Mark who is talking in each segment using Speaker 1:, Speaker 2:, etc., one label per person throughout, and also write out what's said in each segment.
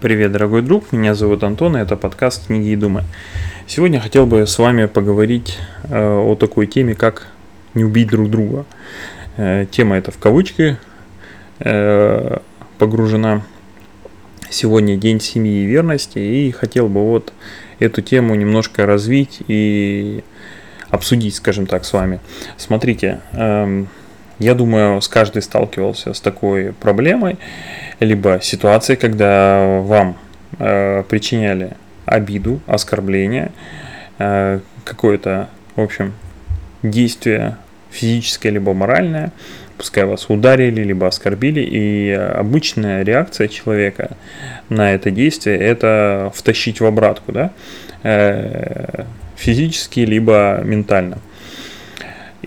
Speaker 1: Привет, дорогой друг, меня зовут Антон, и это подкаст «Книги и думы». Сегодня хотел бы с вами поговорить э, о такой теме, как «Не убить друг друга». Э, тема эта в кавычки э, погружена. Сегодня День семьи и верности, и хотел бы вот эту тему немножко развить и обсудить, скажем так, с вами. Смотрите, э, я думаю, с каждый сталкивался с такой проблемой, либо ситуацией, когда вам э, причиняли обиду, оскорбление, э, какое-то, в общем, действие физическое либо моральное, пускай вас ударили, либо оскорбили, и обычная реакция человека на это действие – это втащить в обратку, да, э, физически, либо ментально.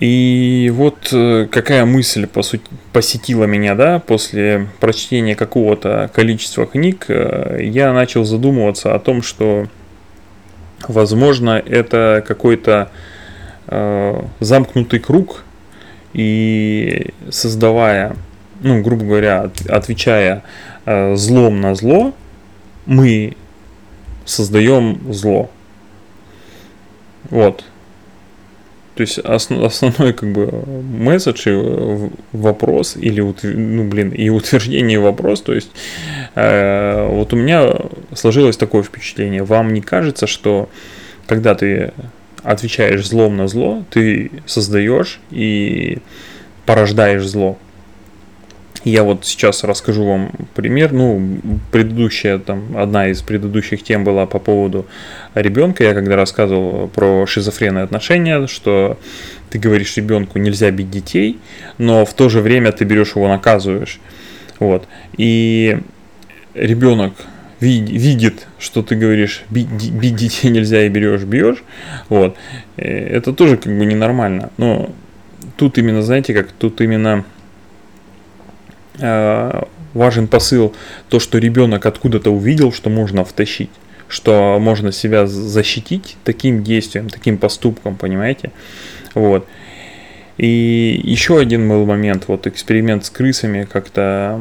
Speaker 1: И вот э, какая мысль по сути, посетила меня, да, после прочтения какого-то количества книг, э, я начал задумываться о том, что, возможно, это какой-то э, замкнутый круг, и создавая, ну, грубо говоря, отвечая э, злом на зло, мы создаем зло. Вот. То есть основ, основной как бы месседж и вопрос или ну блин и утверждение вопрос, то есть э, вот у меня сложилось такое впечатление, вам не кажется, что когда ты отвечаешь злом на зло, ты создаешь и порождаешь зло. Я вот сейчас расскажу вам пример. Ну, предыдущая, там, одна из предыдущих тем была по поводу ребенка. Я когда рассказывал про шизофренные отношения, что ты говоришь ребенку нельзя бить детей, но в то же время ты берешь его наказываешь. Вот. И ребенок видит, что ты говоришь, бить, бить детей нельзя и берешь, бьешь, вот, э, это тоже как бы ненормально. Но тут именно, знаете, как тут именно важен посыл, то, что ребенок откуда-то увидел, что можно втащить, что можно себя защитить таким действием, таким поступком, понимаете? Вот. И еще один был момент, вот эксперимент с крысами, как-то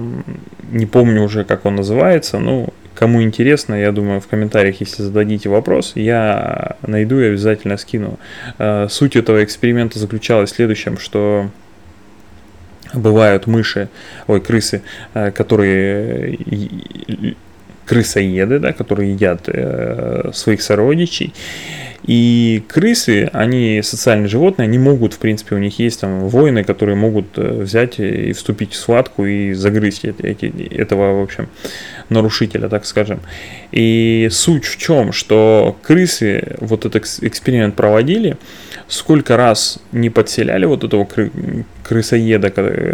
Speaker 1: не помню уже, как он называется, ну, кому интересно, я думаю, в комментариях, если зададите вопрос, я найду и обязательно скину. Э, суть этого эксперимента заключалась в следующем, что бывают мыши, ой, крысы, э, которые крысоеды, да, которые едят э, своих сородичей. И крысы, они социальные животные, они могут, в принципе, у них есть там воины, которые могут э, взять и вступить в схватку и загрызть эти, этого, в общем, нарушителя, так скажем. И суть в чем, что крысы вот этот эксперимент проводили, сколько раз не подселяли вот этого кры крысоеда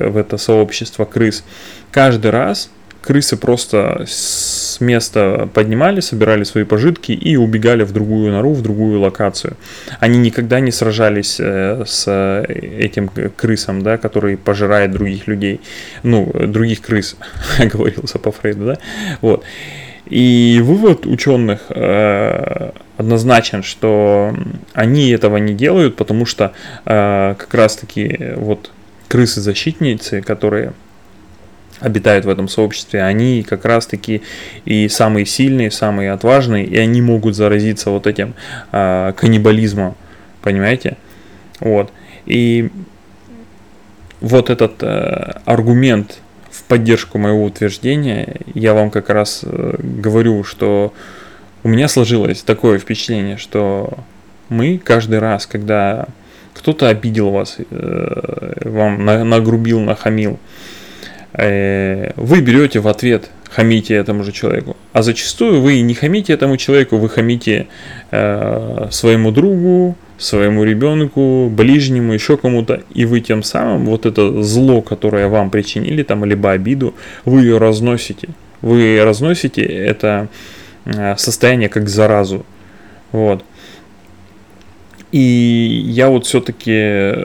Speaker 1: в это сообщество крыс, каждый раз крысы просто с места поднимали, собирали свои пожитки и убегали в другую нору, в другую локацию. Они никогда не сражались э, с этим крысом, да, который пожирает других людей, ну, других крыс, говорился по Фрейду, да, вот. И вывод ученых э, однозначен, что они этого не делают, потому что э, как раз-таки вот крысы-защитницы, которые обитают в этом сообществе, они как раз-таки и самые сильные, самые отважные, и они могут заразиться вот этим э, каннибализмом, понимаете? Вот. И вот этот э, аргумент в поддержку моего утверждения, я вам как раз э, говорю, что у меня сложилось такое впечатление, что мы каждый раз, когда кто-то обидел вас, э, вам нагрубил, нахамил, э, вы берете в ответ, хамите этому же человеку. А зачастую вы не хамите этому человеку, вы хамите э, своему другу, своему ребенку, ближнему, еще кому-то, и вы тем самым вот это зло, которое вам причинили, там, либо обиду, вы ее разносите. Вы разносите это состояние как заразу. Вот. И я вот все-таки э,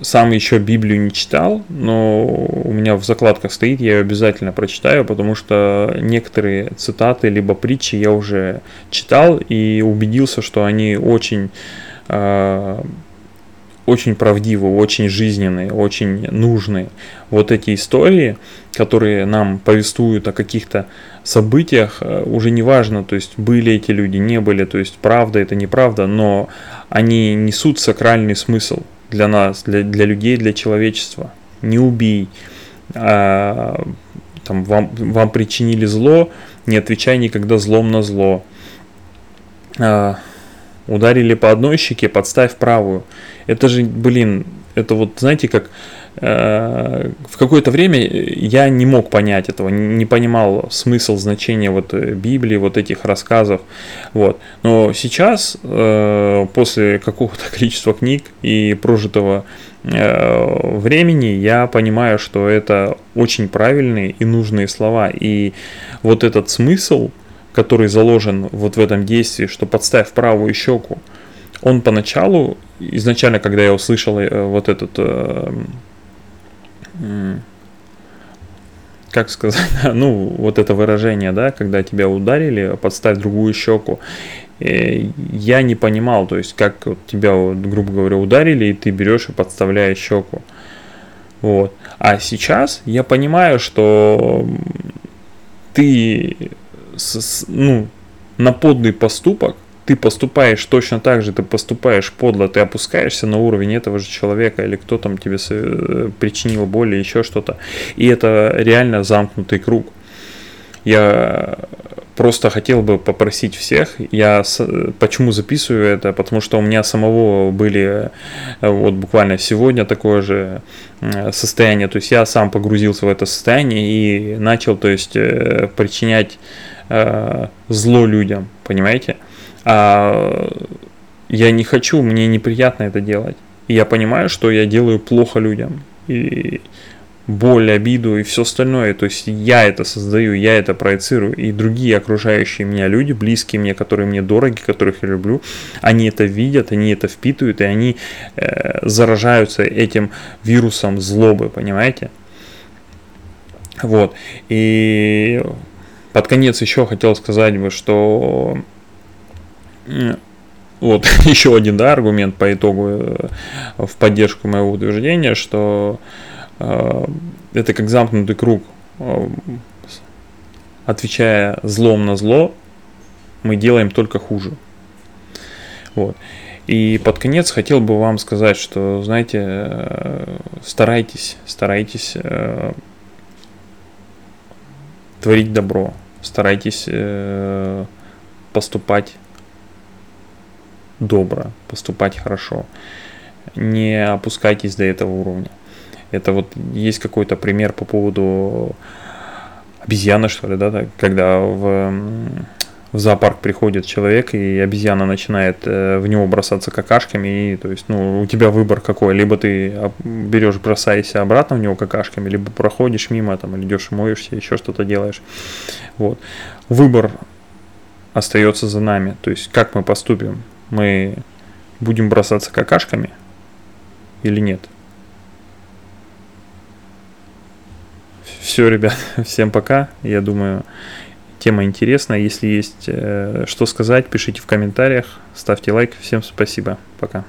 Speaker 1: сам еще Библию не читал, но у меня в закладках стоит, я ее обязательно прочитаю, потому что некоторые цитаты либо притчи я уже читал и убедился, что они очень, э, очень правдивые, очень жизненные, очень нужные. Вот эти истории, которые нам повествуют о каких-то событиях, э, уже не важно, то есть были эти люди, не были, то есть правда это неправда, но они несут сакральный смысл для нас, для, для людей, для человечества. Не убей, а, там, вам, вам причинили зло, не отвечай никогда злом на зло. А, ударили по одной щеке, подставь правую. Это же, блин, это вот, знаете, как э, в какое-то время я не мог понять этого, не понимал смысл, значения вот э, Библии, вот этих рассказов, вот. Но сейчас, э, после какого-то количества книг и прожитого э, времени, я понимаю, что это очень правильные и нужные слова, и вот этот смысл, который заложен вот в этом действии, что подставь правую щеку, он поначалу, изначально, когда я услышал э, вот этот, э, как сказать, ну, вот это выражение, да, когда тебя ударили, подставь другую щеку, э, я не понимал, то есть, как тебя, грубо говоря, ударили, и ты берешь и подставляешь щеку. Вот. А сейчас я понимаю, что ты ну, на подлый поступок ты поступаешь точно так же, ты поступаешь подло, ты опускаешься на уровень этого же человека, или кто там тебе э, причинил боль, или еще что-то. И это реально замкнутый круг. Я просто хотел бы попросить всех, я почему записываю это, потому что у меня самого были э, вот буквально сегодня такое же э, состояние, то есть я сам погрузился в это состояние и начал, то есть причинять зло людям, понимаете? а я не хочу, мне неприятно это делать. И я понимаю, что я делаю плохо людям. И боль, обиду и все остальное. То есть я это создаю, я это проецирую. И другие окружающие меня люди, близкие мне, которые мне дороги, которых я люблю, они это видят, они это впитывают, и они э, заражаются этим вирусом злобы, понимаете? Вот. И под конец еще хотел сказать бы, что вот еще один да, аргумент по итогу э, в поддержку моего утверждения, что это как замкнутый круг. Э, отвечая злом на зло, мы делаем только хуже. Вот. И под конец хотел бы вам сказать, что, знаете, э, старайтесь, старайтесь э, творить добро, старайтесь э, поступать добро, поступать хорошо. Не опускайтесь до этого уровня. Это вот есть какой-то пример по поводу обезьяны, что ли, да, когда в, в зоопарк приходит человек, и обезьяна начинает э, в него бросаться какашками, и то есть, ну, у тебя выбор какой, либо ты берешь, бросаешься обратно в него какашками, либо проходишь мимо, там, или идешь моешься, еще что-то делаешь. Вот. Выбор остается за нами, то есть, как мы поступим мы будем бросаться какашками или нет. Все, ребят, всем пока. Я думаю, тема интересная. Если есть э, что сказать, пишите в комментариях, ставьте лайк. Всем спасибо. Пока.